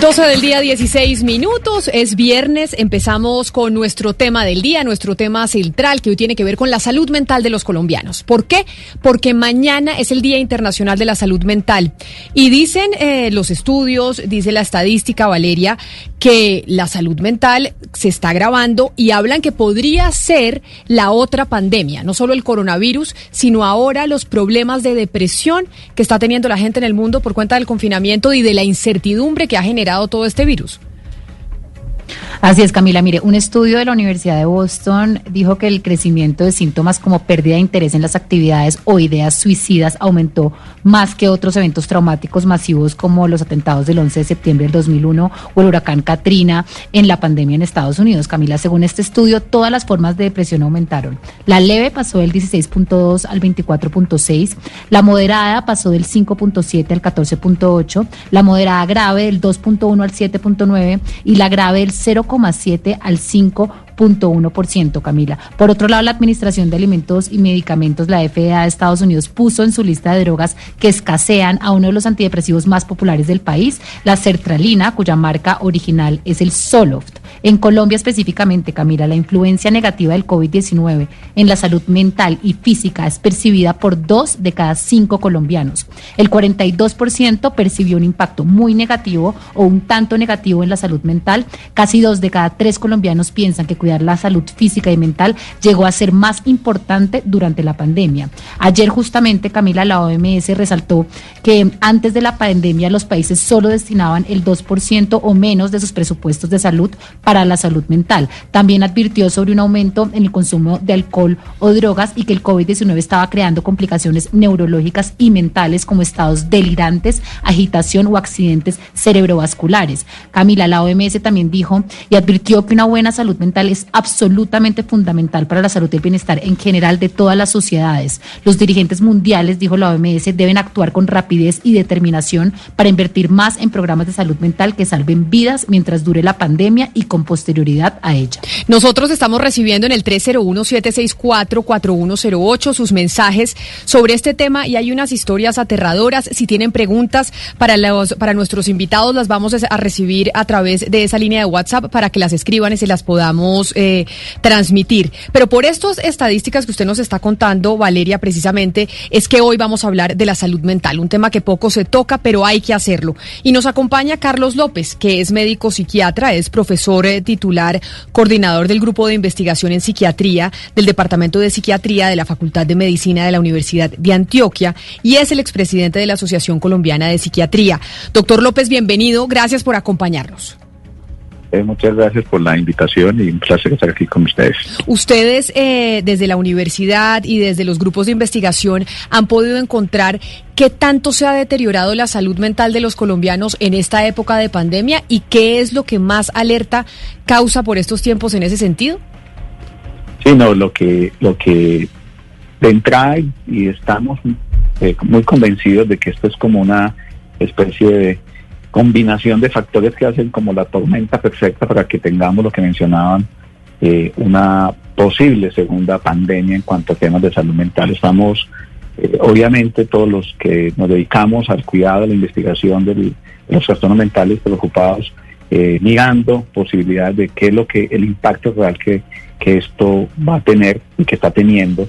12 del día, 16 minutos. Es viernes. Empezamos con nuestro tema del día, nuestro tema central, que hoy tiene que ver con la salud mental de los colombianos. ¿Por qué? Porque mañana es el Día Internacional de la Salud Mental. Y dicen eh, los estudios, dice la estadística, Valeria, que la salud mental se está agravando y hablan que podría ser la otra pandemia. No solo el coronavirus, sino ahora los problemas de depresión que está teniendo la gente en el mundo por cuenta del confinamiento y de la incertidumbre que ha generado todo este virus. Así es, Camila. Mire, un estudio de la Universidad de Boston dijo que el crecimiento de síntomas como pérdida de interés en las actividades o ideas suicidas aumentó más que otros eventos traumáticos masivos como los atentados del 11 de septiembre del 2001 o el huracán Katrina en la pandemia en Estados Unidos. Camila, según este estudio, todas las formas de depresión aumentaron. La leve pasó del 16.2 al 24.6, la moderada pasó del 5.7 al 14.8, la moderada grave del 2.1 al 7.9 y la grave del 0,7 al 5.1%, Camila. Por otro lado, la Administración de Alimentos y Medicamentos, la FDA de Estados Unidos, puso en su lista de drogas que escasean a uno de los antidepresivos más populares del país, la sertralina, cuya marca original es el Zoloft. En Colombia específicamente, Camila, la influencia negativa del COVID-19 en la salud mental y física es percibida por dos de cada cinco colombianos. El 42% percibió un impacto muy negativo o un tanto negativo en la salud mental. Casi dos de cada tres colombianos piensan que la salud física y mental llegó a ser más importante durante la pandemia. Ayer justamente, Camila, la OMS resaltó que antes de la pandemia los países solo destinaban el 2% o menos de sus presupuestos de salud para la salud mental. También advirtió sobre un aumento en el consumo de alcohol o drogas y que el COVID-19 estaba creando complicaciones neurológicas y mentales como estados delirantes, agitación o accidentes cerebrovasculares. Camila, la OMS también dijo y advirtió que una buena salud mental es absolutamente fundamental para la salud y el bienestar en general de todas las sociedades. Los dirigentes mundiales, dijo la OMS, deben actuar con rapidez y determinación para invertir más en programas de salud mental que salven vidas mientras dure la pandemia y con posterioridad a ella. Nosotros estamos recibiendo en el 301-764-4108 sus mensajes sobre este tema y hay unas historias aterradoras. Si tienen preguntas para, para nuestros invitados, las vamos a recibir a través de esa línea de WhatsApp para que las escriban y se las podamos eh, transmitir. Pero por estas estadísticas que usted nos está contando, Valeria, precisamente, es que hoy vamos a hablar de la salud mental, un tema que poco se toca, pero hay que hacerlo. Y nos acompaña Carlos López, que es médico psiquiatra, es profesor eh, titular, coordinador del grupo de investigación en psiquiatría del Departamento de Psiquiatría de la Facultad de Medicina de la Universidad de Antioquia y es el expresidente de la Asociación Colombiana de Psiquiatría. Doctor López, bienvenido. Gracias por acompañarnos. Eh, muchas gracias por la invitación y un placer estar aquí con ustedes. Ustedes eh, desde la universidad y desde los grupos de investigación han podido encontrar qué tanto se ha deteriorado la salud mental de los colombianos en esta época de pandemia y qué es lo que más alerta causa por estos tiempos en ese sentido. Sí, no, lo que, lo que de entrada y estamos eh, muy convencidos de que esto es como una especie de combinación de factores que hacen como la tormenta perfecta para que tengamos lo que mencionaban, eh, una posible segunda pandemia en cuanto a temas de salud mental. Estamos, eh, obviamente, todos los que nos dedicamos al cuidado, a la investigación de los trastornos mentales preocupados, eh, mirando posibilidades de qué es lo que el impacto real que, que esto va a tener y que está teniendo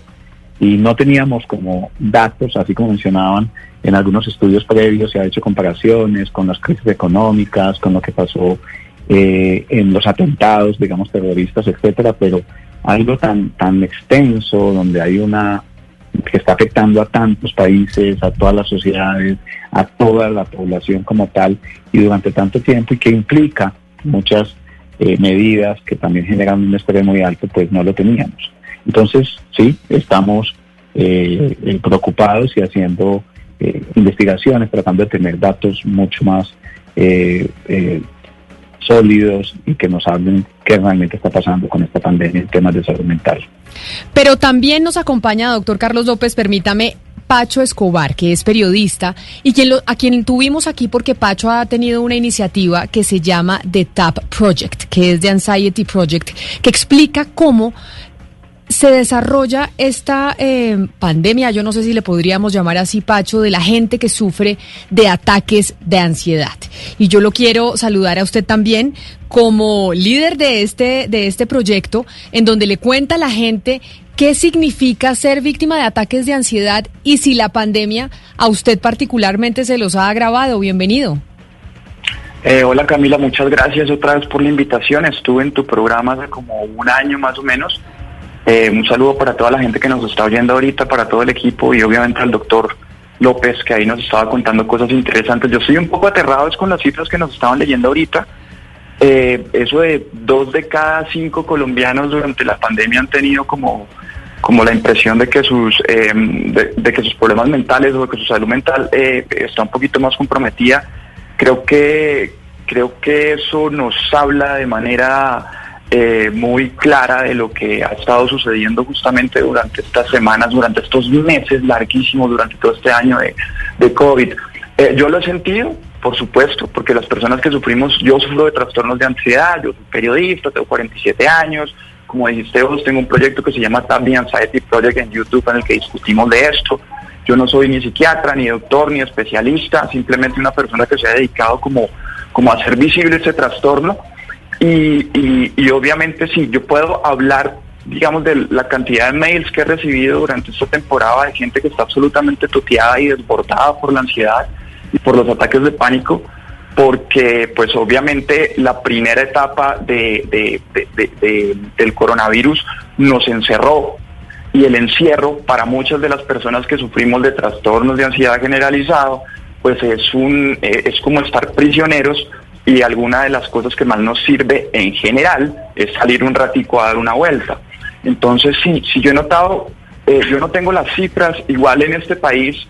y no teníamos como datos, así como mencionaban en algunos estudios previos, se ha hecho comparaciones con las crisis económicas, con lo que pasó eh, en los atentados, digamos, terroristas, etcétera, pero algo tan, tan extenso, donde hay una que está afectando a tantos países, a todas las sociedades, a toda la población como tal, y durante tanto tiempo, y que implica muchas eh, medidas que también generan un estrés muy alto, pues no lo teníamos. Entonces, sí, estamos eh, eh, preocupados y haciendo investigaciones, tratando de tener datos mucho más sólidos y que nos hablen qué realmente está pasando con esta pandemia en temas de salud mental. Pero también nos acompaña, doctor Carlos López, permítame, Pacho Escobar, que es periodista y quien lo, a quien tuvimos aquí porque Pacho ha tenido una iniciativa que se llama The TAP Project, que es The Anxiety Project, que explica cómo se desarrolla esta eh, pandemia, yo no sé si le podríamos llamar así, Pacho, de la gente que sufre de ataques de ansiedad. Y yo lo quiero saludar a usted también como líder de este, de este proyecto, en donde le cuenta a la gente qué significa ser víctima de ataques de ansiedad y si la pandemia a usted particularmente se los ha agravado. Bienvenido. Eh, hola Camila, muchas gracias otra vez por la invitación. Estuve en tu programa hace como un año más o menos eh, un saludo para toda la gente que nos está oyendo ahorita, para todo el equipo y obviamente al doctor López que ahí nos estaba contando cosas interesantes. Yo estoy un poco aterrado con las cifras que nos estaban leyendo ahorita. Eh, eso de dos de cada cinco colombianos durante la pandemia han tenido como, como la impresión de que sus eh, de, que sus problemas mentales o de que su salud mental está un poquito más comprometida. Creo que creo que eso nos habla de manera eh, muy clara de lo que ha estado sucediendo justamente durante estas semanas, durante estos meses larguísimos, durante todo este año de, COVID. Eh, yo lo he sentido, por supuesto, porque las personas que sufrimos, yo sufro de trastornos de ansiedad, yo soy periodista, tengo 47 años, como dijiste vos, tengo un proyecto que se llama Tabby Anxiety Project en YouTube en el que discutimos de esto. Yo no soy ni psiquiatra, ni doctor, ni especialista, simplemente una persona que se ha dedicado como, como a hacer visible este trastorno y, y, obviamente sí, yo puedo hablar, digamos, de la cantidad de mails que he recibido durante esta temporada de gente que está absolutamente toteada y desbordada por la ansiedad y por los ataques de pánico, porque pues obviamente la primera etapa de, del coronavirus nos encerró y el encierro para muchas de las personas que sufrimos de trastornos de ansiedad generalizado, pues es, un, eh, es como estar prisioneros y alguna de las cosas que más nos sirve en general es salir un ratico a dar una vuelta. Entonces, sí, si yo he notado, eh, yo no tengo las cifras, igual en este país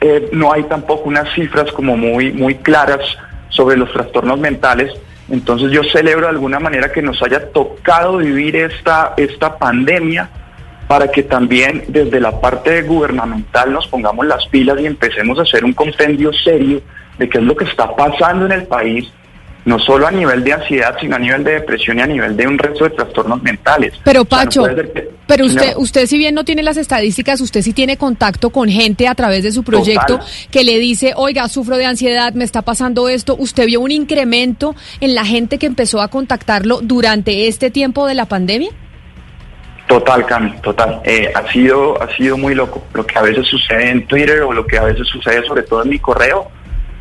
eh, no hay tampoco unas cifras como muy, muy claras sobre los trastornos mentales. Entonces yo celebro de alguna manera que nos haya tocado vivir esta, esta pandemia para que también desde la parte gubernamental nos pongamos las pilas y empecemos a hacer un compendio serio de qué es lo que está pasando en el país no solo a nivel de ansiedad, sino a nivel de depresión y a nivel de un resto de trastornos mentales. Pero Pacho, pero usted, usted si bien no tiene las estadísticas, usted sí tiene contacto con gente a través de su proyecto que le dice, oiga, sufro de ansiedad, me está pasando esto. ¿Usted vio un incremento en la gente que empezó a contactarlo durante este tiempo de la pandemia? Total, Cami, total. Eh, ha sido ha sido muy loco. Lo que a veces sucede en Twitter o lo que a veces sucede sobre todo en mi correo,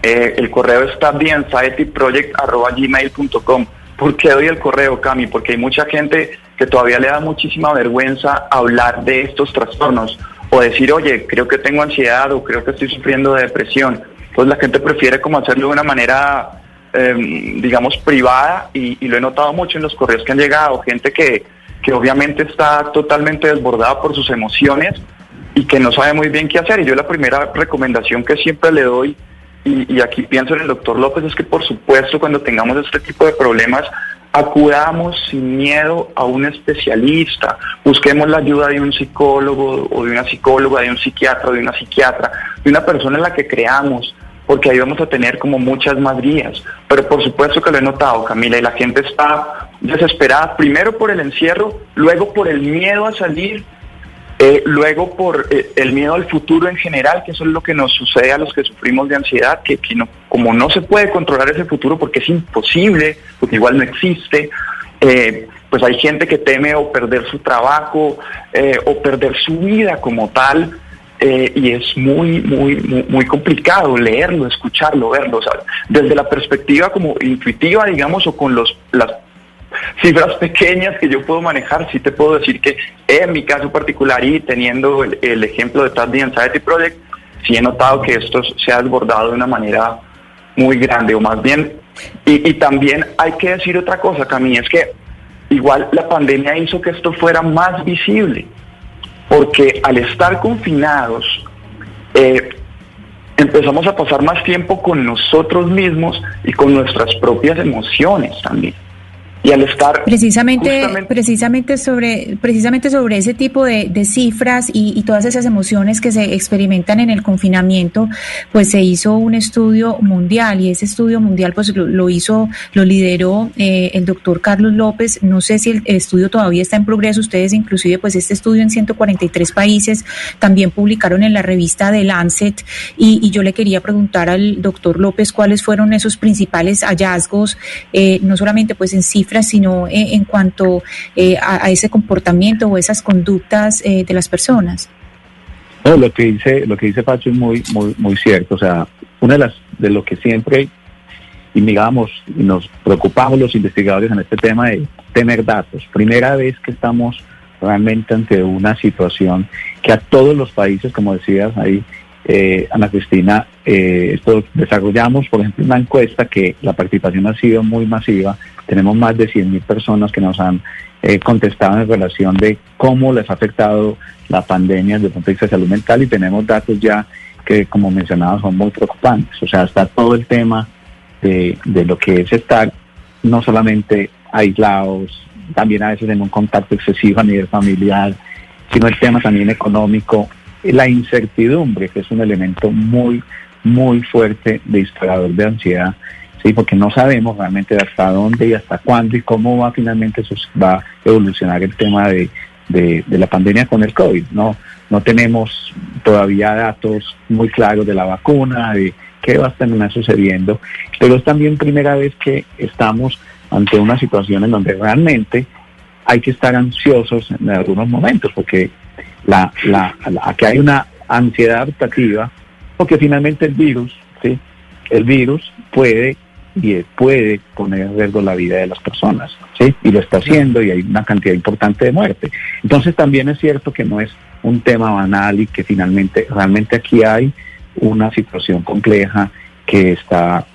eh, el correo está bien, gmail.com. ¿Por qué doy el correo, Cami? Porque hay mucha gente que todavía le da muchísima vergüenza hablar de estos trastornos o decir, oye, creo que tengo ansiedad o creo que estoy sufriendo de depresión. Entonces la gente prefiere como hacerlo de una manera, em, digamos, privada y, y, lo he notado mucho en los correos que han llegado, gente que, que obviamente está totalmente desbordada por sus emociones y que no sabe muy bien qué hacer. Y yo la primera recomendación que siempre le doy y, aquí pienso en el doctor López, es que por supuesto cuando tengamos este tipo de problemas, acudamos sin miedo a un especialista, busquemos la ayuda de un psicólogo o de una psicóloga, de un psiquiatra, de una psiquiatra, de una persona en la que creamos, porque ahí vamos a tener como muchas más. Pero por supuesto que lo he notado, Camila, y la gente está desesperada, primero por el encierro, luego por el miedo a salir eh, luego por eh, el miedo al futuro en general, que eso es lo que nos sucede a los que sufrimos de ansiedad, que, no, como no se puede controlar ese futuro porque es imposible, porque igual no existe, eh, pues hay gente que teme o perder su trabajo eh, o perder su vida como tal. y es muy, muy, muy, muy complicado leerlo, escucharlo, verlo. sea, desde la perspectiva como intuitiva, digamos, o con los, las cifras pequeñas que yo puedo manejar, sí te puedo decir que en mi caso particular y teniendo el, ejemplo de Anxiety Project, sí he notado que esto se ha desbordado de una manera muy grande, o más bien, y, también hay que decir otra cosa, Cami, es que igual la pandemia hizo que esto fuera más visible, porque al estar confinados, eh, empezamos a pasar más tiempo con nosotros mismos y con nuestras propias emociones también. Y al estar Precisamente, justamente- precisamente sobre, precisamente sobre ese tipo de, de cifras y, y todas esas emociones que se experimentan en el confinamiento, pues se hizo un estudio mundial y ese estudio mundial pues lo, lo hizo, lo lideró eh, el doctor Carlos López. No sé si el, el estudio todavía está en progreso. Ustedes inclusive pues este estudio en 143 países también publicaron en la revista The Lancet y, y yo le quería preguntar al doctor López cuáles fueron esos principales hallazgos, eh, no solamente pues en cifras, sino eh, en cuanto eh, a, a ese comportamiento o esas conductas eh, de las personas. No, lo que dice, lo que dice Pacho es muy, muy, muy cierto. O sea, una de las, de lo que siempre y nos preocupamos los investigadores en este tema de tener datos. Primera vez que estamos realmente ante una situación que a todos los países, como decías ahí, eh, Ana Cristina, eh, esto desarrollamos, por ejemplo, una encuesta que la participación ha sido muy masiva. Tenemos más de 100.000 personas que nos han eh, contestado en relación de cómo les ha afectado la pandemia desde el punto de vista de salud mental y tenemos datos ya que, como mencionaba, son muy preocupantes. O sea, está todo el tema de, de lo que es estar no solamente aislados, también a veces en un contacto excesivo a nivel familiar, sino el tema también económico, la incertidumbre, que es un elemento muy, muy fuerte de disparador de ansiedad, sí, porque no sabemos realmente hasta dónde y hasta cuándo y cómo va finalmente va a evolucionar el tema de, de, de la pandemia con el COVID, ¿no? No tenemos todavía datos muy claros de la vacuna, de qué va a terminar sucediendo, pero es también primera vez que estamos ante una situación en donde realmente hay que estar ansiosos en algunos momentos, porque la, la, la- aquí hay una ansiedad adaptativa, porque finalmente el virus, ¿sí? el virus puede y puede poner en riesgo la vida de las personas, ¿sí? y lo está haciendo y hay una cantidad importante de muerte. Entonces también es cierto que no es un tema banal y que finalmente, realmente aquí hay una situación compleja que está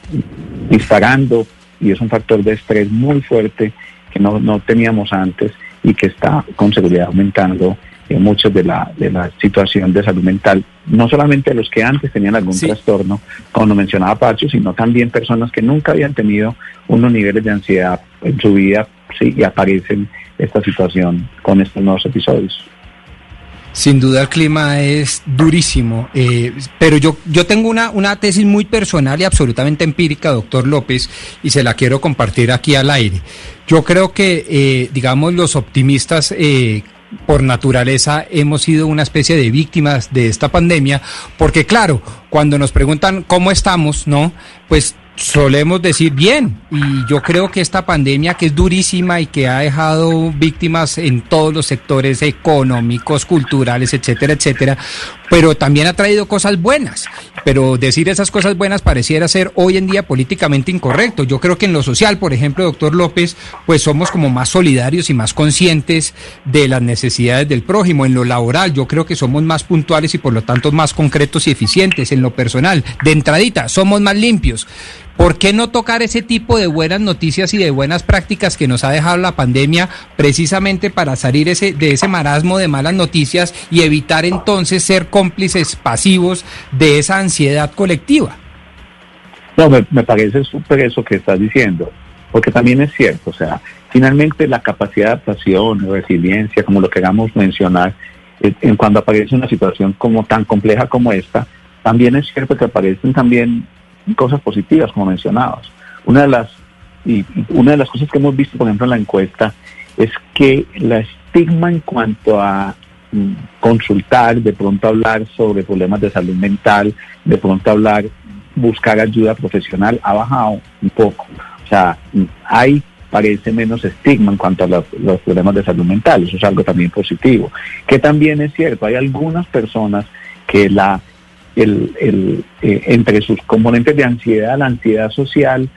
disparando y es un factor de estrés muy fuerte que no, no teníamos antes y que está con seguridad aumentando en muchos de la, de la situación de salud mental, no solamente los que antes tenían algún Sí. trastorno, como lo mencionaba Pacho, sino también personas que nunca habían tenido unos niveles de ansiedad en su vida sí, y aparecen esta situación con estos nuevos episodios. Sin duda el clima es durísimo, eh, pero yo, yo tengo una, una tesis muy personal y absolutamente empírica, doctor López, y se la quiero compartir aquí al aire. Yo creo que, eh, digamos, los optimistas eh, por naturaleza hemos sido una especie de víctimas de esta pandemia, porque claro, cuando nos preguntan cómo estamos, ¿no? Pues solemos decir bien, y yo creo que esta pandemia que es durísima y que ha dejado víctimas en todos los sectores económicos, culturales, etcétera, etcétera, pero también ha traído cosas buenas. Pero decir esas cosas buenas pareciera ser hoy en día políticamente incorrecto. Yo creo que en lo social, por ejemplo, doctor López, pues somos como más solidarios y más conscientes de las necesidades del prójimo. En lo laboral, yo creo que somos más puntuales y por lo tanto más concretos y eficientes. En lo personal, de entradita, somos más limpios. ¿Por qué no tocar ese tipo de buenas noticias y de buenas prácticas que nos ha dejado la pandemia precisamente para salir ese, de ese marasmo de malas noticias y evitar entonces ser cómplices pasivos de esa ansiedad colectiva? No, me, parece súper eso que estás diciendo, porque también es cierto, o sea, finalmente la capacidad de adaptación, resiliencia, como lo queramos mencionar, eh, en cuando aparece una situación como tan compleja como esta, también es cierto que aparecen también cosas positivas, como mencionabas. Una de las y, una de las cosas que hemos visto, por ejemplo, en la encuesta, es que la estigma en cuanto a mm, consultar, de pronto hablar sobre problemas de salud mental, de pronto hablar, buscar ayuda profesional, ha bajado un poco. O sea, hay parece menos estigma en cuanto a los, los problemas de salud mental. Eso es algo también positivo. Que también es cierto, hay algunas personas que la el, el, eh, entre sus componentes de ansiedad, la ansiedad social,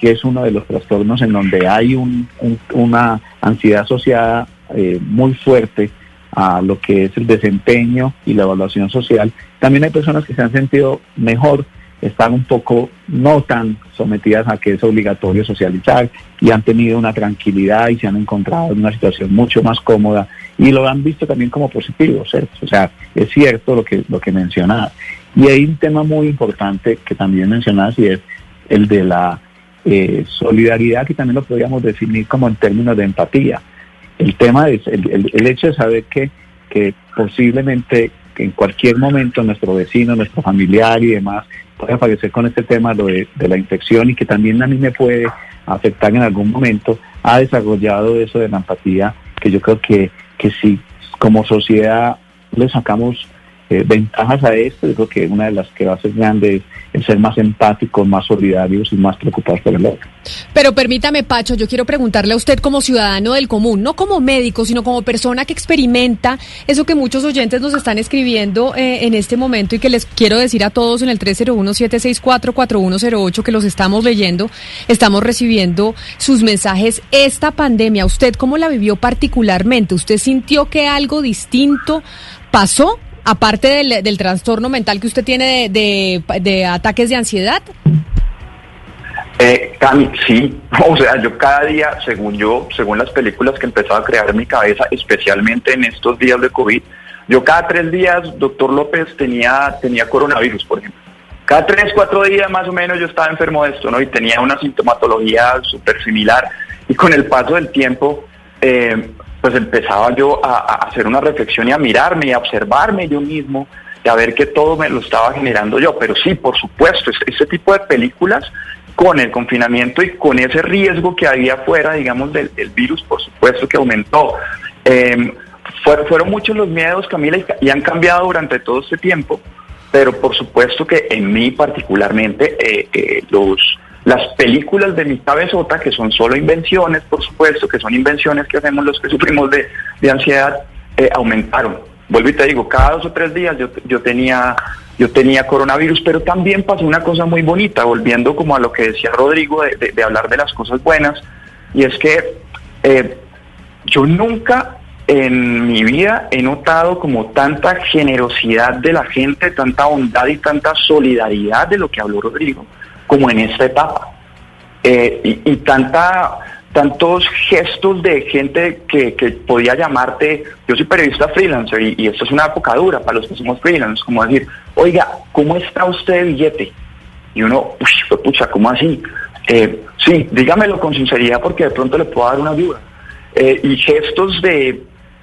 que es uno de los trastornos en donde hay un, un- una ansiedad asociada eh, muy fuerte a lo que es el desempeño y la evaluación social. También hay personas que se han sentido mejor, están un poco no tan sometidas a que es obligatorio socializar y han tenido una tranquilidad y se han encontrado en una situación mucho más cómoda y lo han visto también como positivo, ¿cierto? O sea, es cierto lo que, lo que mencionaba. Y hay un tema muy importante que también mencionas y es el de la eh, solidaridad, que también lo podríamos definir como en términos de empatía. El tema es el, el- hecho de saber que, que posiblemente en cualquier momento nuestro vecino, nuestro familiar y demás puede aparecer con este tema lo de, de la infección y que también a mí me puede afectar en algún momento, ha desarrollado eso de la empatía que yo creo que, que si como sociedad le sacamos eh, ventajas a esto, yo creo que una de las que va a ser grande es el ser más empáticos, más solidarios y más preocupados por el otro. Pero permítame, Pacho, yo quiero preguntarle a usted como ciudadano del común, no como médico, sino como persona que experimenta eso que muchos oyentes nos están escribiendo eh, en este momento y que les quiero decir a todos en el 301-764-4108 que los estamos leyendo, estamos recibiendo sus mensajes. Esta pandemia, ¿usted cómo la vivió particularmente? ¿Usted sintió que algo distinto pasó? Aparte del, del trastorno mental que usted tiene de, de- ataques de ansiedad. Eh, sí, o sea, yo cada día, según yo, según las películas que empezaba a crear en mi cabeza, especialmente en estos días de COVID, yo cada tres días, doctor López, tenía, tenía coronavirus, por ejemplo. Cada tres, cuatro días más o menos yo estaba enfermo de esto, ¿no? Y tenía una sintomatología súper similar. Y con el paso del tiempo, eh, pues empezaba yo a, hacer una reflexión y a mirarme y a observarme yo mismo y a ver que todo me lo estaba generando yo. Pero sí, por supuesto, este, este tipo de películas con el confinamiento y con ese riesgo que había afuera, digamos, del, virus, por supuesto que aumentó. Eh, fue- fueron muchos los miedos, Camila, y, y han cambiado durante todo este tiempo, pero por supuesto que en mí particularmente, eh, eh, los, las películas de mi cabezota, que son solo invenciones, por supuesto, que son invenciones que hacemos los que sufrimos de, de ansiedad, eh, aumentaron. Vuelvo y te digo, cada dos o tres días yo, yo tenía yo tenía coronavirus, pero también pasó una cosa muy bonita, volviendo como a lo que decía Rodrigo de, de- de hablar de las cosas buenas, y es que eh, yo nunca en mi vida he notado como tanta generosidad de la gente, tanta bondad y tanta solidaridad de lo que habló Rodrigo, como en esta etapa. Eh, y, tanta tantos gestos de gente que, podía llamarte, yo soy periodista freelancer y, esto es una época dura para los que somos freelancers, como decir, oiga, ¿cómo está usted de billete? Y uno, uy, pucha, ¿cómo así? Eh, sí, dígamelo con sinceridad porque de pronto le puedo dar una ayuda. Eh, y gestos de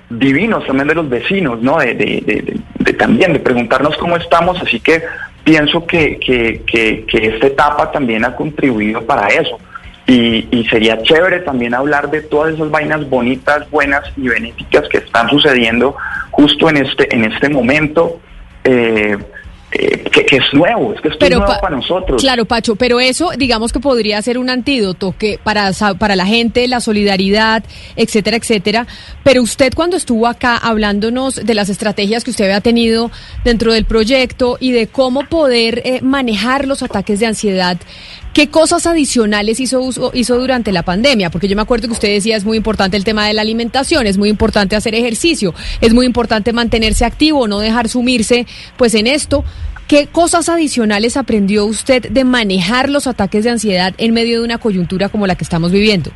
divinos también de los vecinos, ¿no? De- de- de- de también, de preguntarnos cómo estamos, así que pienso que, que, que, que esta etapa también ha contribuido para eso. Y, y sería chévere también hablar de todas esas vainas bonitas, buenas y benéficas que están sucediendo justo en este, en este momento. eh, eh, que, que es nuevo, es que esto es nuevo Pa- para nosotros. Claro, Pacho, pero eso digamos que podría ser un antídoto que para, para la gente, la solidaridad, etcétera, etcétera. Pero usted cuando estuvo acá hablándonos de las estrategias que usted había tenido dentro del proyecto y de cómo poder eh, manejar los ataques de ansiedad, ¿qué cosas adicionales hizo, uso- hizo durante la pandemia? Porque yo me acuerdo que usted decía es muy importante el tema de la alimentación, es muy importante hacer ejercicio, es muy importante mantenerse activo, no dejar sumirse pues en esto. ¿Qué cosas adicionales aprendió usted de manejar los ataques de ansiedad en medio de una coyuntura como la que estamos viviendo?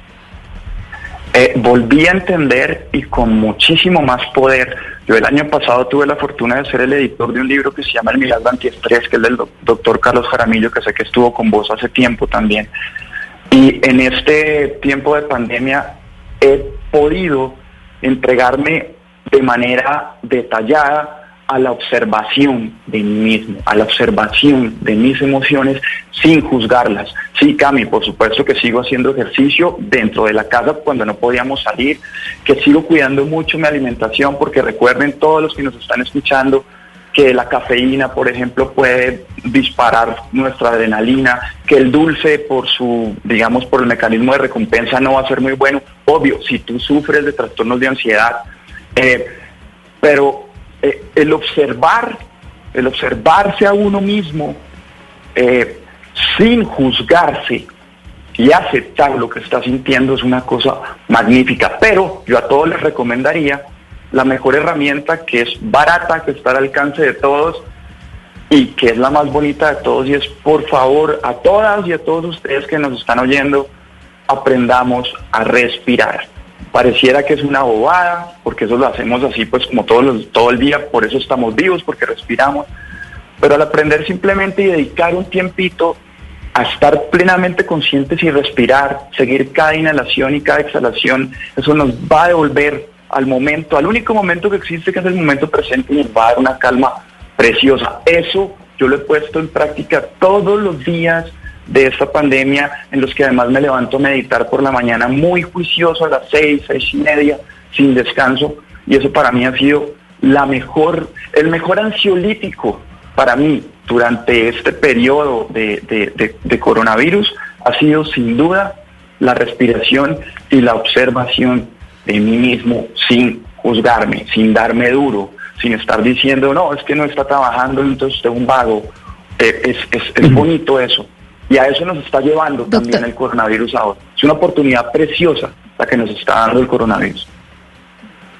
Eh, volví a entender y con muchísimo más poder. Yo el año pasado tuve la fortuna de ser el editor de un libro que se llama El Milagro Antiestrés, que es del doc- doctor Carlos Jaramillo, que sé que estuvo con vos hace tiempo también. Y en este tiempo de pandemia he podido entregarme de manera detallada a la observación de mí mismo, a la observación de mis emociones sin juzgarlas. Sí, Cami, por supuesto que sigo haciendo ejercicio dentro de la casa cuando no podíamos salir, que sigo cuidando mucho mi alimentación porque recuerden todos los que nos están escuchando que la cafeína, por ejemplo, puede disparar nuestra adrenalina, que el dulce por su, digamos, por el mecanismo de recompensa no va a ser muy bueno. Obvio, si tú sufres de trastornos de ansiedad, eh, pero eh, el observar, el observarse a uno mismo eh, sin juzgarse y aceptar lo que está sintiendo es una cosa magnífica. Pero yo a todos les recomendaría la mejor herramienta que es barata, que está al alcance de todos y que es la más bonita de todos y es por favor a todas y a todos ustedes que nos están oyendo, aprendamos a respirar. Pareciera que es una bobada, porque eso lo hacemos así pues como todos los, todo el día, por eso estamos vivos, porque respiramos, pero al aprender simplemente y dedicar un tiempito a estar plenamente conscientes y respirar, seguir cada inhalación y cada exhalación, eso nos va a devolver al momento, al único momento que existe, que es el momento presente, y nos va a dar una calma preciosa. Eso yo lo he puesto en práctica todos los días de esta pandemia, en los que además me levanto a meditar por la mañana muy juicioso a las seis, seis y media, sin descanso, y eso para mí ha sido la mejor, el mejor ansiolítico para mí durante este periodo de, de coronavirus ha sido sin duda la respiración y la observación de mí mismo sin juzgarme, sin darme duro, sin estar diciendo, no, es que no está trabajando, entonces usted es un vago. Eh, es, es, es bonito eso. Y a eso nos está llevando también el coronavirus ahora. Es una oportunidad preciosa la que nos está dando el coronavirus.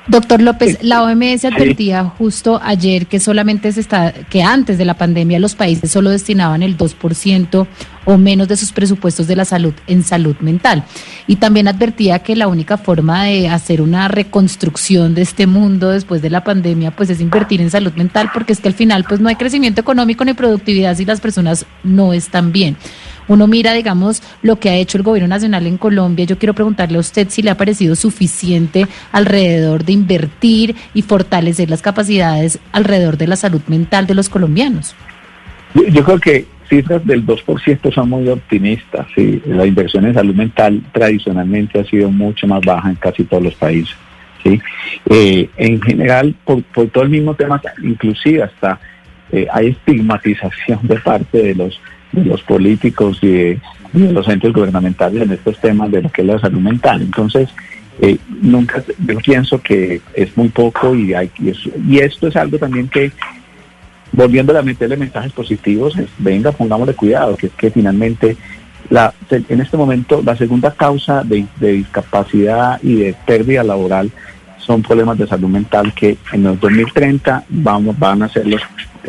Doctor López, la OMS advertía justo ayer que solamente se está, que antes de la pandemia los países solo destinaban el 2% o menos de sus presupuestos de la salud en salud mental. Y también advertía que la única forma de hacer una reconstrucción de este mundo después de la pandemia pues es invertir en salud mental porque es que al final pues no hay crecimiento económico ni productividad si las personas no están bien uno mira, digamos, lo que ha hecho el gobierno nacional en Colombia, yo quiero preguntarle a usted si le ha parecido suficiente alrededor de invertir y fortalecer las capacidades alrededor de la salud mental de los colombianos. Yo creo que cifras del 2% son muy optimistas. Sí. La inversión en salud mental tradicionalmente ha sido mucho más baja en casi todos los países. ¿sí? Eh, en general, por, todo el mismo tema, inclusive hasta eh, hay estigmatización de parte de los de los políticos y de, los entes gubernamentales en estos temas de lo que es la salud mental. Entonces, eh, nunca, yo pienso que es muy poco y, hay, y, esto es algo también que, volviendo a meterle mensajes positivos, es, venga, pongámosle cuidado, que es que finalmente la, en este momento la segunda causa de, discapacidad y de pérdida laboral son problemas de salud mental que en los 2030 vamos, van a ser los,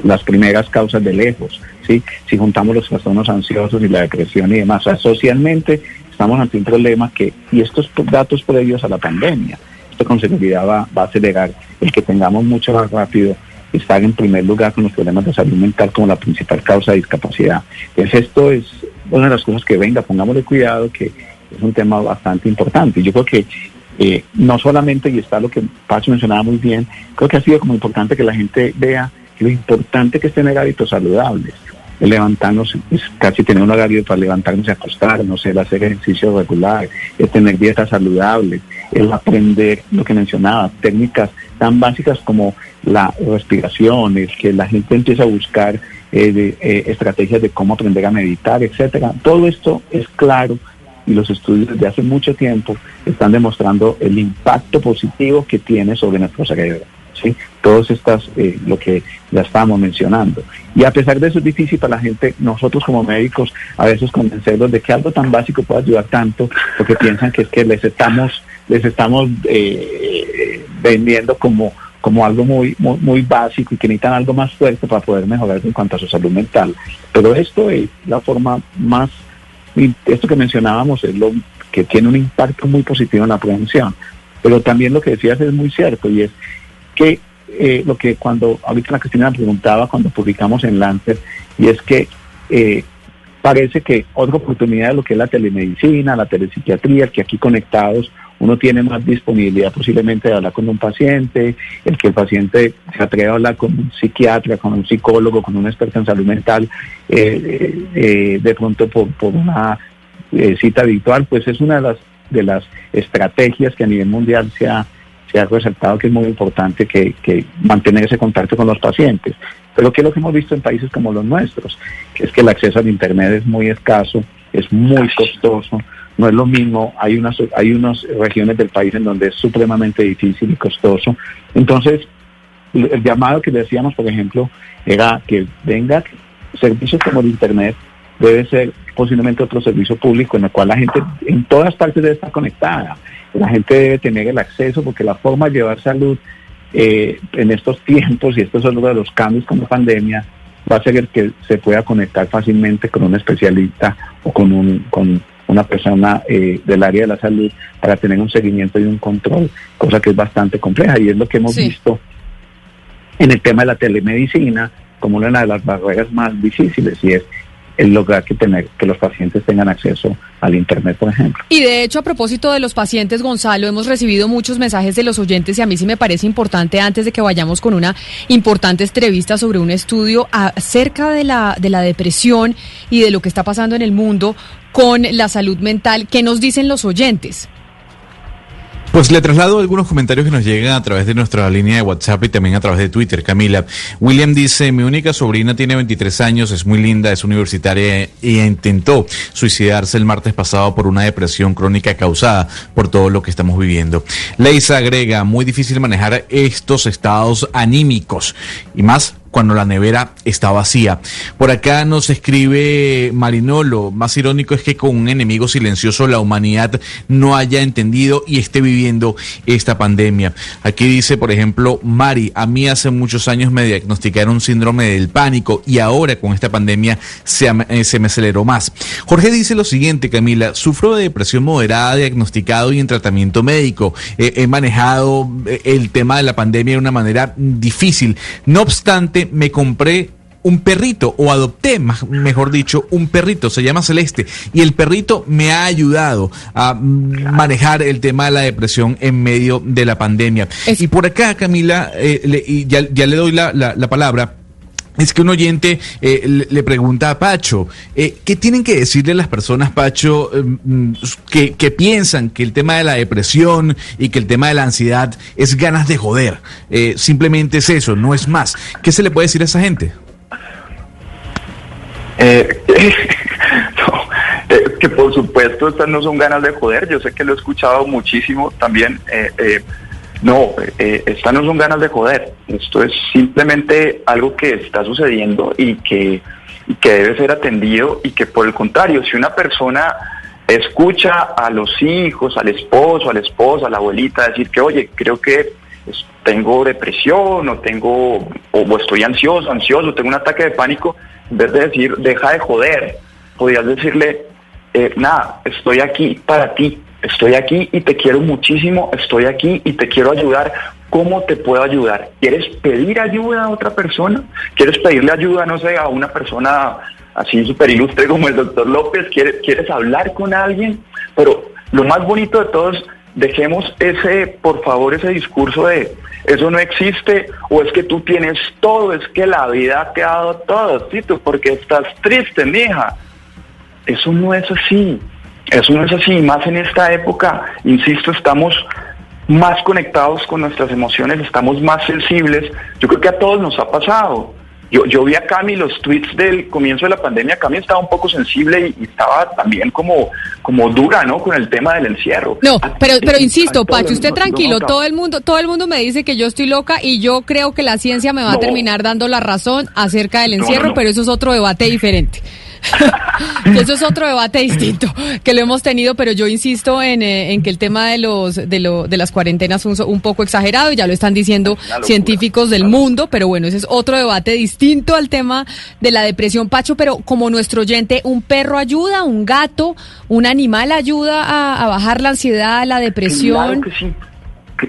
las primeras causas de lejos. Si juntamos los trastornos ansiosos y la depresión y demás. socialmente estamos ante un problema que, y estos datos previos a la pandemia, esto con seguridad va, va a acelerar el que tengamos mucho más rápido estar en primer lugar con los problemas de salud mental como la principal causa de discapacidad. Entonces esto es una de las cosas que venga, pongámosle cuidado que es un tema bastante importante. Yo creo que eh, no solamente, y está lo que Pacho mencionaba muy bien, creo que ha sido como importante que la gente vea lo importante que es tener hábitos saludables. Levantarnos, es casi tener un horario para levantarnos y acostarnos, el hacer ejercicio regular, el tener dietas saludables, el aprender lo que mencionaba, técnicas tan básicas como la respiración, el que la gente empiece a buscar eh, eh, estrategias de cómo aprender a meditar, etcétera. Todo esto es claro y los estudios desde hace mucho tiempo están demostrando el impacto positivo que tiene sobre nuestro cerebro. ¿Sí? Todos estas, eh, lo que ya estábamos mencionando. Y a pesar de eso es difícil para la gente, nosotros como médicos, a veces convencerlos de que algo tan básico puede ayudar tanto, porque piensan que es que les estamos, les estamos eh, vendiendo como como algo muy, muy, muy básico y que necesitan algo más fuerte para poder mejorar en cuanto a su salud mental. Pero esto es la forma más esto que mencionábamos es lo que tiene un impacto muy positivo en la prevención. Pero también lo que decías es muy cierto y es que eh, lo que cuando ahorita la Cristina me preguntaba cuando publicamos en Lancet y es que eh, parece que otra oportunidad de lo que es la telemedicina, la telepsiquiatría, que aquí conectados uno tiene más disponibilidad posiblemente de hablar con un paciente, el que el paciente se atreve a hablar con un psiquiatra, con un psicólogo, con un experto en salud mental, eh, eh, eh, de pronto por, por una cita virtual, pues es una de las, de las estrategias que a nivel mundial se ha, se ha resaltado que es muy importante que, que mantener ese contacto con los pacientes. Pero ¿qué es lo que hemos visto en países como los nuestros? Que es que el acceso al Internet es muy escaso, es muy costoso, no es lo mismo, hay unas, hay unas regiones del país en donde es supremamente difícil y costoso. Entonces, el llamado que decíamos, por ejemplo, era que venga servicios como el Internet, debe ser posiblemente otro servicio público en el cual la gente en todas partes debe estar conectada. La gente debe tener el acceso porque la forma de llevar salud eh, en estos tiempos, y esto es uno de los cambios con la pandemia, va a ser el que se pueda conectar fácilmente con un especialista o con, un, con una persona eh, del área de la salud para tener un seguimiento y un control, cosa que es bastante compleja y es lo que hemos visto en el tema de la telemedicina como una de las barreras más difíciles y es el lograr que tener que los pacientes tengan acceso al internet, por ejemplo. Y de hecho, a propósito de los pacientes, Gonzalo, hemos recibido muchos mensajes de los oyentes y a mí sí me parece importante antes de que vayamos con una importante entrevista sobre un estudio acerca de la de la depresión y de lo que está pasando en el mundo con la salud mental, ¿qué nos dicen los oyentes? Pues le traslado algunos comentarios que nos llegan a través de nuestra línea de WhatsApp y también a través de Twitter, Camila. William dice, mi única sobrina tiene 23 años, es muy linda, es universitaria y intentó suicidarse el martes pasado por una depresión crónica causada por todo lo que estamos viviendo. Leisa agrega, muy difícil manejar estos estados anímicos y más cuando la nevera está vacía. Por acá nos escribe Marinolo, más irónico es que con un enemigo silencioso la humanidad no haya entendido y esté viviendo esta pandemia. Aquí dice, por ejemplo, Mari, a mí hace muchos años me diagnosticaron síndrome del pánico y ahora con esta pandemia se, eh, me aceleró más. Jorge dice lo siguiente, Camila, sufro de depresión moderada, diagnosticado y en tratamiento médico. he manejado eh, el tema de la pandemia de una manera difícil. No obstante, me compré un perrito o adopté, mejor dicho, un perrito, se llama Celeste, y el perrito me ha ayudado a manejar el tema de la depresión en medio de la pandemia. Y por acá, Camila, eh, y ya, le doy la, palabra. Es que un oyente eh, le, pregunta a Pacho, eh, ¿qué tienen que decirle las personas, Pacho, mm, que, piensan que el tema de la depresión y que el tema de la ansiedad es ganas de joder? simplemente es eso, no es más. ¿Qué se le puede decir a esa gente? Eh, que por supuesto estas no son ganas de joder, yo sé que lo he escuchado muchísimo también. Eh, eh, no, estas no son ganas de joder, esto es simplemente algo que está sucediendo y que, y que debe ser atendido y que por el contrario, si una persona escucha a los hijos, al esposo, a la esposa, a la abuelita decir que, oye, creo que tengo depresión o tengo o estoy ansioso, ansioso, tengo un ataque de pánico, en vez de decir, deja de joder, podrías decirle, eh, nada, estoy aquí para ti, estoy aquí y te quiero muchísimo, estoy aquí y te quiero ayudar. ¿Cómo te puedo ayudar? ¿Quieres pedir ayuda a otra persona? ¿Quieres pedirle ayuda, no sé, a una persona así súper ilustre como el doctor López? ¿Quieres, ¿Quieres hablar con alguien? Pero lo más bonito de todo es dejemos ese, por favor, ese discurso de eso no existe o es que tú tienes todo, es que la vida te ha dado todo, Tito, porque estás triste, mija. Eso no es así, eso no es así, más en esta época, insisto, estamos más conectados con nuestras emociones, estamos más sensibles. Yo creo que a todos nos ha pasado. Yo, yo vi a Cami los tweets del comienzo de la pandemia, Cami estaba un poco sensible y, estaba también como, como dura, ¿no? Con el tema del encierro. No, pero, pero insisto, Pacho, usted tranquilo, todo el mundo, todo el mundo me dice que yo estoy loca y yo creo que la ciencia me va a terminar dando la razón acerca del encierro, pero eso es otro debate diferente. Eso es otro debate distinto que lo hemos tenido, pero yo insisto en, eh, en que el tema de los de, lo, de las cuarentenas es un, poco exagerado y ya lo están diciendo científicos del mundo, pero bueno, ese es otro debate distinto al tema de la depresión, Pacho, pero como nuestro oyente, ¿un perro ayuda, un gato, un animal ayuda a, bajar la ansiedad, la depresión? Claro que sí,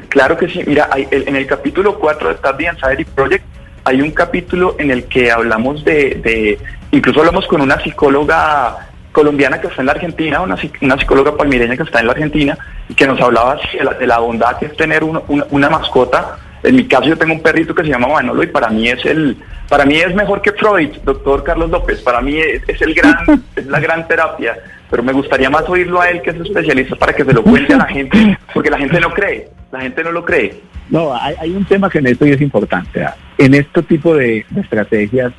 claro que sí. Mira, en el capítulo 4 de Start the Anxiety Project hay un capítulo en el que hablamos de Incluso hablamos con una psicóloga colombiana que está en la Argentina, una, psicóloga palmireña que está en la Argentina, y que nos hablaba de la, bondad que es tener una mascota. En mi caso yo tengo un perrito que se llama Manolo y para mí es el, para mí es mejor que Freud, doctor Carlos López. Para mí es, el gran, es la gran terapia. Pero me gustaría más oírlo a él, que es especialista, para que se lo cuente a la gente, porque la gente no cree. La gente no lo cree. No, hay, hay un tema que en esto y es importante. En este tipo de, de estrategias,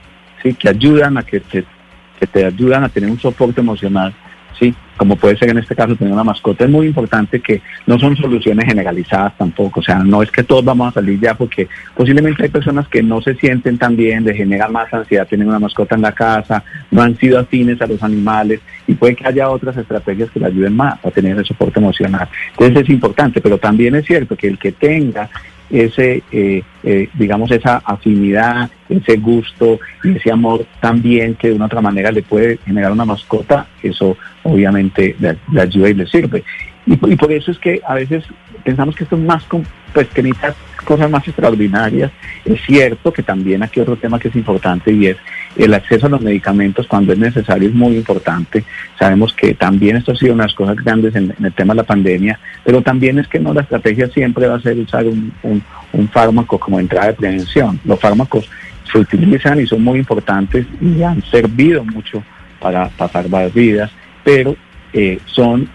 que ayudan a que te, ayudan a tener un soporte emocional, sí, como puede ser en este caso tener una mascota, es muy importante que no son soluciones generalizadas tampoco, o sea, no es que todos vamos a salir ya porque posiblemente hay personas que no se sienten tan bien, les genera más ansiedad tener una mascota en la casa, no han sido afines a los animales y puede que haya otras estrategias que le ayuden más a tener ese soporte emocional. Entonces es importante, pero también es cierto que el que tenga ese, eh, eh, digamos, esa afinidad, ese gusto y ese amor también que de una otra manera le puede generar una mascota, eso obviamente le, ayuda y le sirve. Y por eso es que a veces pensamos que esto es más, pues que necesita cosas más extraordinarias. Es cierto que también aquí otro tema que es importante y es el acceso a los medicamentos cuando es necesario es muy importante. Sabemos que también esto ha sido unas cosas grandes en, en el tema de la pandemia, pero también es que no la estrategia siempre va a ser usar un, un- un fármaco como entrada de prevención. Los fármacos se utilizan y son muy importantes y han servido mucho para, para salvar vidas, pero eh, son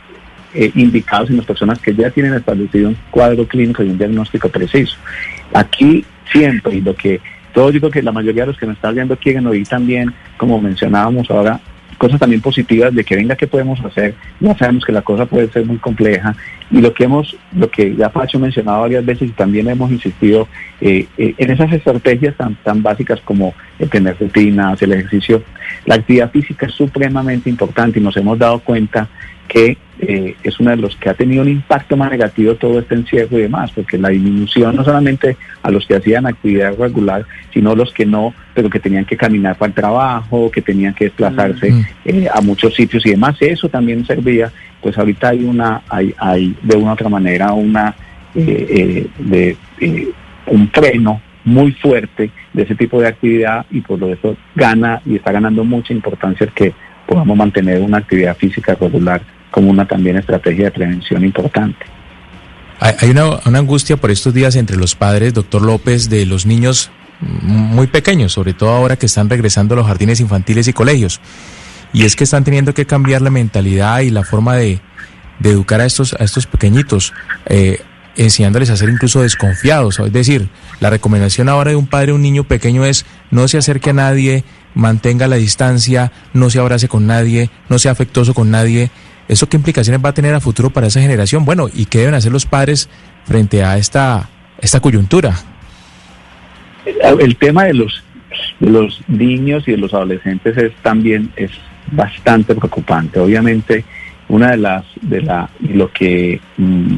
eh, indicados en las personas que ya tienen establecido un cuadro clínico y un diagnóstico preciso. Aquí siempre, y lo que todos digo que la mayoría de los que nos están viendo quieren oír también, como mencionábamos ahora, cosas también positivas de que venga qué podemos hacer. Ya sabemos que la cosa puede ser muy compleja y lo que hemos, lo que ya Pacho ha mencionado varias veces y también hemos insistido eh, eh, en esas estrategias tan, tan básicas como el tener rutinas, el ejercicio, la actividad física es supremamente importante y nos hemos dado cuenta que eh, es uno de los que ha tenido un impacto más negativo todo este encierro y demás, porque la disminución no solamente a los que hacían actividad regular, sino los que no, pero que tenían que caminar para el trabajo, que tenían que desplazarse eh, a muchos sitios y demás, eso también servía, pues ahorita hay una, hay, hay de una u otra manera una eh, eh, de eh, un freno muy fuerte de ese tipo de actividad y por lo eso gana y está ganando mucha importancia el que podamos mantener una actividad física regular como una también estrategia de prevención importante. Hay, una, una angustia por estos días entre los padres, doctor López, de los niños muy pequeños, sobre todo ahora que están regresando a los jardines infantiles y colegios. Y es que están teniendo que cambiar la mentalidad y la forma de, de educar a estos, a estos pequeñitos, eh, enseñándoles a ser incluso desconfiados. Es decir, la recomendación ahora de un padre a un niño pequeño es no se acerque a nadie, mantenga la distancia, no se abrace con nadie, no sea afectuoso con nadie. ¿Eso qué implicaciones va a tener a futuro para esa generación? Bueno, ¿y qué deben hacer los padres frente a esta, esta coyuntura? El, el tema de los de los niños y de los adolescentes es también es bastante preocupante. Obviamente, una de las de la lo que mm,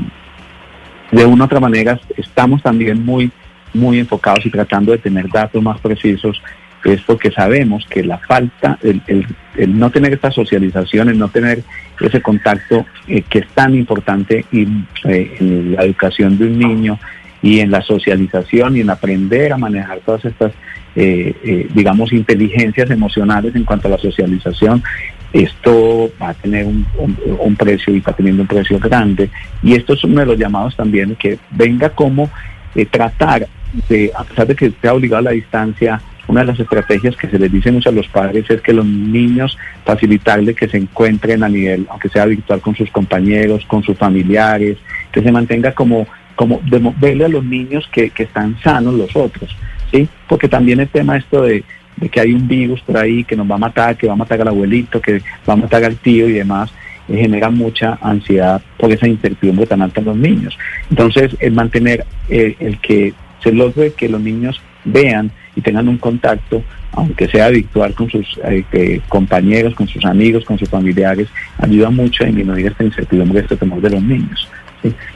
de una u otra manera estamos también muy muy enfocados y tratando de tener datos más precisos es porque sabemos que la falta, el, el- el no tener esta socialización, el no tener ese contacto eh, que es tan importante y, eh, en la educación de un niño y en la socialización y en aprender a manejar todas estas, eh, eh, digamos, inteligencias emocionales en cuanto a la socialización, esto va a tener un, precio y va teniendo un precio grande. Y esto es uno de los llamados también que venga como eh, tratar de, a pesar de que esté obligado a la distancia, una de las estrategias que se les dice mucho a los padres es que los niños facilitarle que se encuentren a nivel, aunque sea virtual, con sus compañeros, con sus familiares, que se mantenga como, como demo- verle a los niños que, que están sanos los otros, ¿sí? Porque también el tema esto de, de que hay un virus por ahí que nos va a matar, que va a matar al abuelito, que va a matar al tío y demás, eh, genera mucha ansiedad por esa incertidumbre tan alta en los niños. Entonces, el mantener eh, el que se logre que los niños vean y tengan un contacto, aunque sea virtual con sus eh, compañeros, con sus amigos, con sus familiares, ayuda mucho a disminuir esta incertidumbre, este temor de los niños,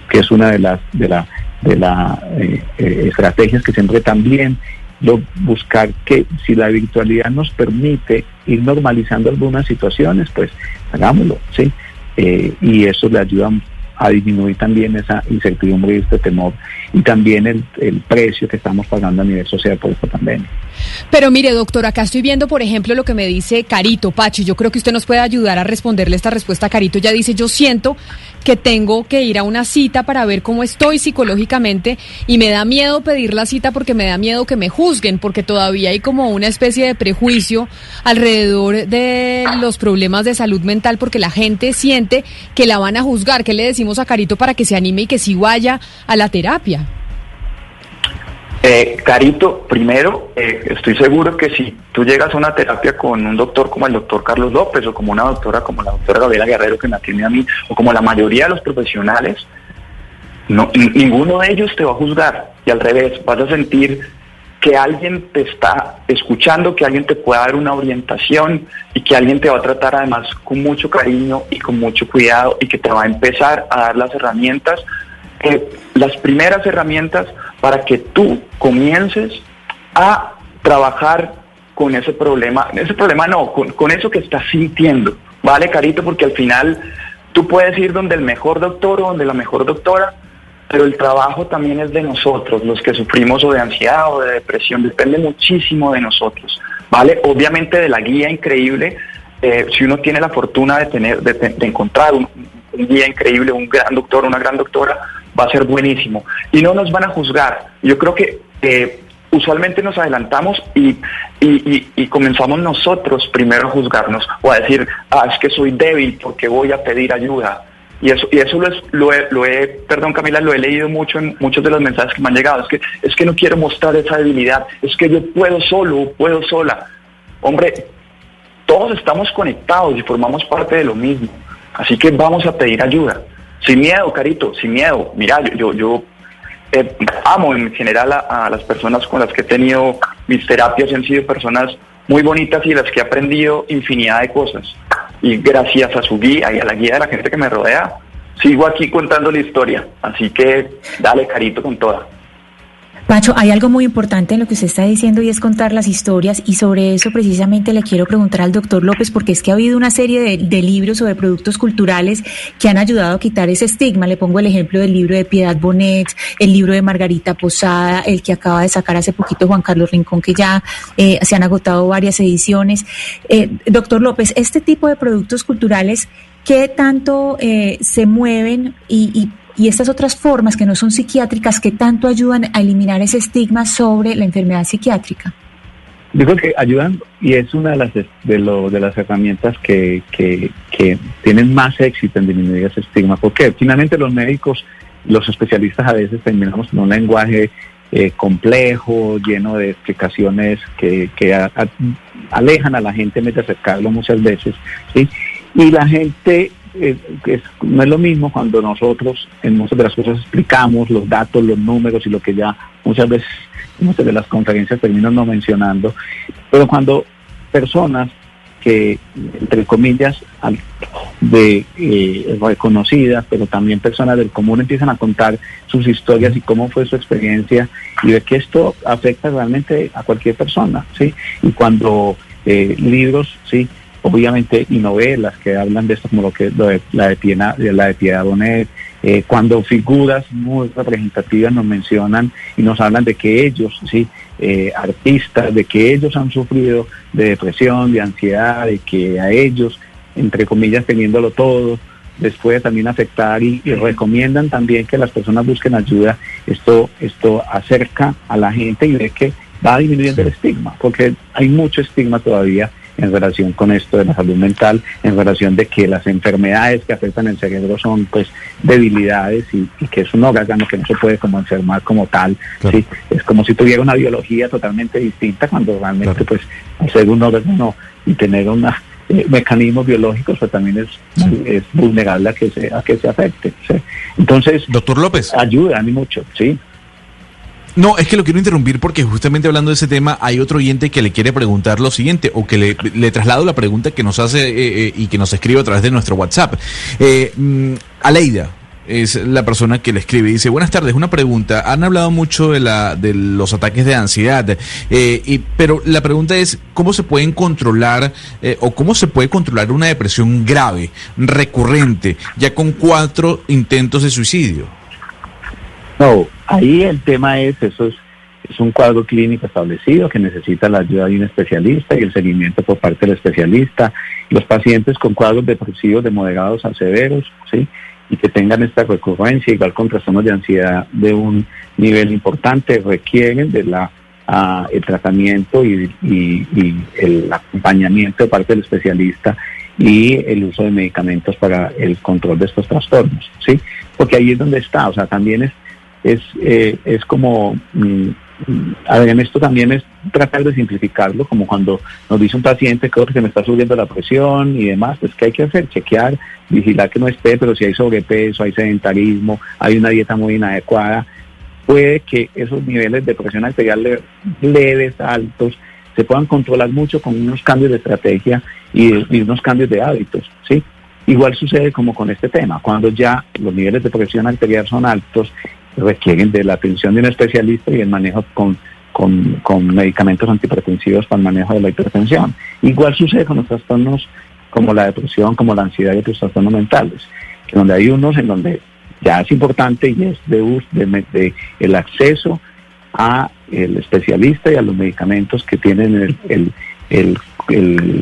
que es una de las de la de las estrategias que siempre también lo, buscar que si la virtualidad nos permite ir normalizando algunas situaciones, pues hagámoslo, ¿sí? Eh, y eso le ayuda a disminuir también esa incertidumbre y este temor y también el, el precio que estamos pagando a nivel social por esta pandemia. Pero mire, doctor, acá estoy viendo, por ejemplo, lo que me dice Carito Pachi. Yo creo que usted nos puede ayudar a responderle esta respuesta. Carito ya dice, yo siento que tengo que ir a una cita para ver cómo estoy psicológicamente y me da miedo pedir la cita porque me da miedo que me juzguen, porque todavía hay como una especie de prejuicio alrededor de los problemas de salud mental porque la gente siente que la van a juzgar. ¿Qué le decimos a Carito para que se anime y que sí vaya a la terapia? Eh, Carito, primero, eh, estoy seguro que si tú llegas a una terapia con un doctor como el doctor Carlos López o como una doctora como la doctora Gabriela Guerrero que me atiende a mí o como la mayoría de los profesionales, no, ninguno de ellos te va a juzgar. Y al revés, vas a sentir que alguien te está escuchando, que alguien te pueda dar una orientación y que alguien te va a tratar además con mucho cariño y con mucho cuidado y que te va a empezar a dar las herramientas, eh, las primeras herramientas para que tú comiences a trabajar con ese problema, ese problema no, con, eso que estás sintiendo, ¿vale, Carito? Porque al final tú puedes ir donde el mejor doctor o donde la mejor doctora, pero el trabajo también es de nosotros, los que sufrimos o de ansiedad o de depresión, depende muchísimo de nosotros, ¿vale? Obviamente de la guía increíble, eh, si uno tiene la fortuna de tener, de, encontrar un, un guía increíble, un gran doctor, una gran doctora, va a ser buenísimo. Y no nos van a juzgar. Yo creo que eh, usualmente nos adelantamos y, y, comenzamos nosotros primero a juzgarnos o a decir, ah, es que soy débil porque voy a pedir ayuda. Y eso, y eso lo, es, lo, he, lo, he, perdón Camila, lo he leído mucho en muchos de los mensajes que me han llegado. Es que, es que no quiero mostrar esa debilidad, es que yo puedo solo, puedo sola. Hombre, todos estamos conectados y formamos parte de lo mismo. Así que vamos a pedir ayuda. Sin miedo, Carito, sin miedo. Mira, yo, yo, eh, amo en general a, las personas con las que he tenido mis terapias, han sido personas muy bonitas y las que he aprendido infinidad de cosas. Y gracias a su guía y a la guía de la gente que me rodea, sigo aquí contando la historia. Así que dale, Carito, con toda. Pacho, hay algo muy importante en lo que usted está diciendo y es contar las historias y sobre eso precisamente le quiero preguntar al doctor López porque es que ha habido una serie de, libros sobre productos culturales que han ayudado a quitar ese estigma. Le pongo el ejemplo del libro de Piedad Bonet, el libro de Margarita Posada, el que acaba de sacar hace poquito Juan Carlos Rincón, que ya eh, se han agotado varias ediciones. Eh, doctor López, este tipo de productos culturales, ¿qué tanto eh, se mueven y, y y estas otras formas que no son psiquiátricas que tanto ayudan a eliminar ese estigma sobre la enfermedad psiquiátrica? Digo que ayudan y es una de las de, de las herramientas que, que, tienen más éxito en disminuir ese estigma, porque finalmente los médicos, los especialistas a veces terminamos con un lenguaje eh, complejo, lleno de explicaciones que, que alejan a la gente en de acercarlo muchas veces, ¿sí? Y la gente eh, no es lo mismo cuando nosotros en muchas de las cosas explicamos los datos, los números y lo que ya muchas veces muchas de las conferencias terminan no mencionando, pero cuando personas que, entre comillas, de eh, reconocidas, pero también personas del común empiezan a contar sus historias y cómo fue su experiencia y de que esto afecta realmente a cualquier persona, ¿sí? Y cuando eh, libros, ¿sí? Obviamente y novelas que hablan de esto como lo que de, la de Piedad, la de Piedad Bonet, eh, cuando figuras muy representativas nos mencionan y nos hablan de que ellos, sí, eh, artistas, de que ellos han sufrido de depresión, de ansiedad, de que a ellos, entre comillas, teniéndolo todo, les puede también afectar y, recomiendan también que las personas busquen ayuda. Esto, esto acerca a la gente y ve que va disminuyendo el estigma, porque hay mucho estigma todavía en relación con esto de la salud mental, en relación de que las enfermedades que afectan el cerebro son pues debilidades y, que es un órgano que no se puede como enfermar como tal, ¿sí? es como si tuviera una biología totalmente distinta cuando realmente pues ser un órgano y tener una eh, mecanismos biológicos pues también es, es vulnerable a que se, a que se afecte. Entonces, doctor López, ayuda a mí mucho, sí. No, es que lo quiero interrumpir porque justamente hablando de ese tema hay otro oyente que le quiere preguntar lo siguiente o que le, traslado la pregunta que nos hace eh, eh, y que nos escribe a través de nuestro WhatsApp. Eh, mm, Aleida es la persona que le escribe. Dice, buenas tardes, una pregunta. Han hablado mucho de, la, de los ataques de ansiedad, y, pero la pregunta es, ¿cómo se pueden controlar o cómo se puede controlar una depresión grave, recurrente, ya con cuatro intentos de suicidio? No, ahí el tema es, eso es es un cuadro clínico establecido que necesita la ayuda de un especialista y el seguimiento por parte del especialista. Los pacientes con cuadros depresivos de moderados a severos, ¿sí? y que tengan esta recurrencia, igual con trastornos de ansiedad de un nivel importante, requieren de la ah, el tratamiento y el acompañamiento de parte del especialista y el uso de medicamentos para el control de estos trastornos, ¿sí? Porque ahí es donde está, o sea, también es, es, eh, es como, mm, mm, ver, en esto también es tratar de simplificarlo, como cuando nos dice un paciente creo que se me está subiendo la presión y demás, pues ¿qué hay que hacer? Chequear, vigilar que no esté, pero si hay sobrepeso, hay sedentarismo, hay una dieta muy inadecuada, puede que esos niveles de presión arterial le- leves, altos, se puedan controlar mucho con unos cambios de estrategia y, y unos cambios de hábitos, ¿sí? Igual sucede como con este tema, cuando ya los niveles de presión arterial son altos, requieren de la atención de un especialista y el manejo con, con, con medicamentos antihipertensivos para el manejo de la hipertensión. Igual sucede con los trastornos como la depresión, como la ansiedad y otros trastornos mentales, que donde hay unos en donde ya es importante y es de, de, de el acceso a el especialista y a los medicamentos que tienen el, el, el-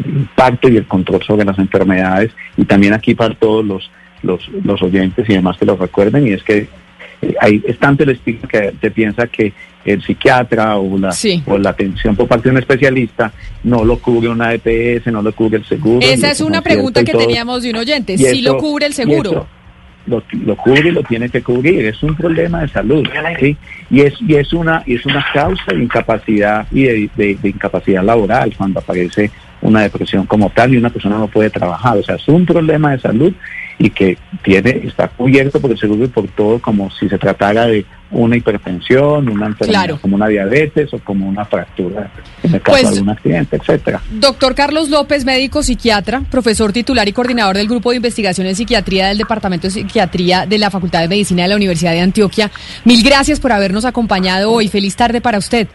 impacto y el control sobre las enfermedades y también aquí para todos los, los, los oyentes y demás que lo recuerden y es que hay, es tanto el estigma que se piensa que el psiquiatra o la, Sí. o la atención por parte de un especialista no lo cubre una EPS, no lo cubre el seguro. Esa es una pregunta que todo. teníamos de un oyente. Si eso- lo cubre el seguro. eso Lo, lo cubre y lo tiene que cubrir, es un problema de salud, ¿sí? Y es, y es una, y es una causa de incapacidad y de, de- de incapacidad laboral cuando aparece una depresión como tal y una persona no puede trabajar. O sea, es un problema de salud y que tiene, está cubierto por el seguro y por todo como si se tratara de una hipertensión, una enfermedad Claro. como una diabetes o como una fractura en el caso Pues- de algún accidente, etcétera. Doctor Carlos López, médico psiquiatra, profesor titular y coordinador del Grupo de Investigación en Psiquiatría del Departamento de Psiquiatría de la Facultad de Medicina de la Universidad de Antioquia. Mil gracias por habernos acompañado hoy. Feliz tarde para usted.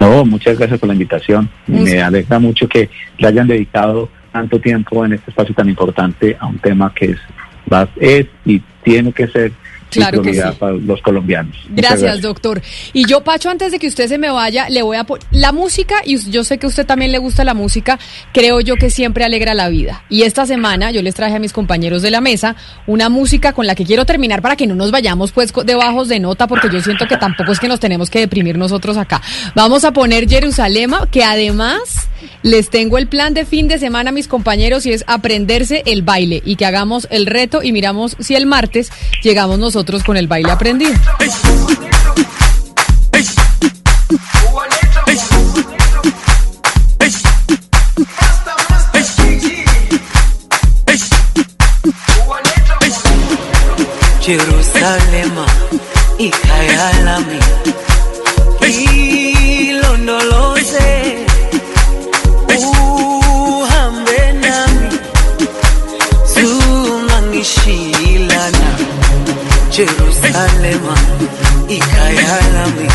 No, muchas gracias por la invitación. Un- Me alegra mucho que le hayan dedicado tanto tiempo en este espacio tan importante a un tema que es, es y tiene que ser Claro que sí. para los colombianos. Gracias, doctor. Y yo, Pacho, antes de que usted se me vaya, le voy a poner la música, y yo sé que a usted también le gusta la música, creo yo que siempre alegra la vida. Y esta semana yo les traje a mis compañeros de la mesa una música con la que quiero terminar para que no nos vayamos pues co- de nota, porque yo siento que tampoco es que nos tenemos que deprimir nosotros acá. Vamos a poner Jerusalema, que además les tengo el plan de fin de semana a mis compañeros y es aprenderse el baile y que hagamos el reto y miramos si el martes llegamos nosotros con el baile aprendido. Jerusalema Ikayalami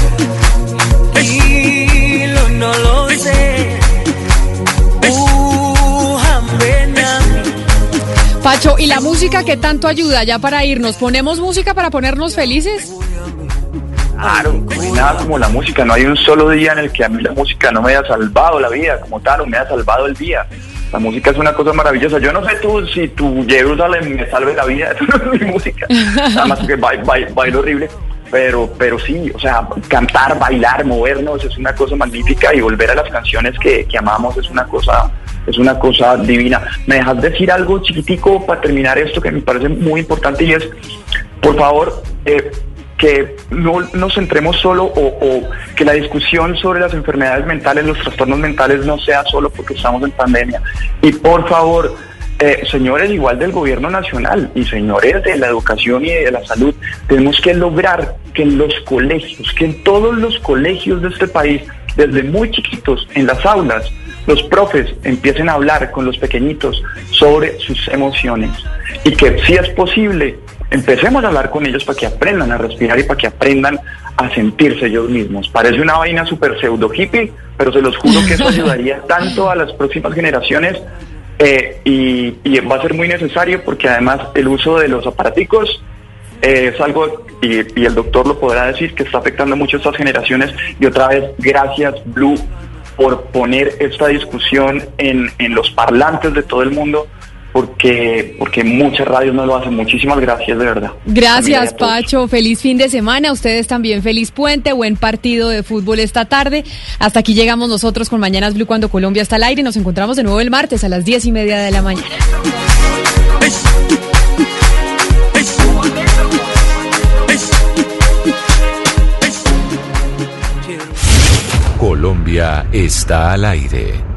ilondoloze uhambe nami Pacho, ¿y la música que tanto ayuda ya para irnos? ¿Ponemos música para ponernos felices? Claro, no hay nada como la música. No hay un solo día en el que a mí la música no me haya salvado la vida como tal, o me haya salvado el día. La música es una cosa maravillosa. Yo no sé tú si tu Jerusalén me salve la vida, eso no mi música. Nada más que ba- ba- bailo horrible. Pero, pero sí, o sea, cantar, bailar, movernos es una cosa magnífica y volver a las canciones que, que amamos es una cosa, es una cosa divina. ¿Me dejas decir algo chiquitico para terminar esto que me parece muy importante y es, por favor, eh, que no nos centremos solo o, o que la discusión sobre las enfermedades mentales, los trastornos mentales no sea solo porque estamos en pandemia. Y por favor, eh, señores igual del gobierno nacional y señores de la educación y de la salud, tenemos que lograr que en los colegios, que en todos los colegios de este país, desde muy chiquitos, en las aulas, los profes empiecen a hablar con los pequeñitos sobre sus emociones y que si es posible, empecemos a hablar con ellos para que aprendan a respirar y para que aprendan a sentirse ellos mismos. Parece una vaina súper pseudo hippie, pero se los juro que eso ayudaría tanto a las próximas generaciones eh, y, y va a ser muy necesario porque además el uso de los aparaticos eh, es algo y, y el doctor lo podrá decir, que está afectando mucho a estas generaciones. Y otra vez, gracias Blue por poner esta discusión en, en los parlantes de todo el mundo, porque, porque muchas radios no lo hacen. Muchísimas gracias, de verdad. Gracias. Pacho. Feliz fin de semana. Ustedes también feliz puente. Buen partido de fútbol esta tarde. Hasta aquí llegamos nosotros con Mañanas Blue cuando Colombia está al aire. Nos encontramos de nuevo el martes a las diez y media de la mañana. Colombia está al aire.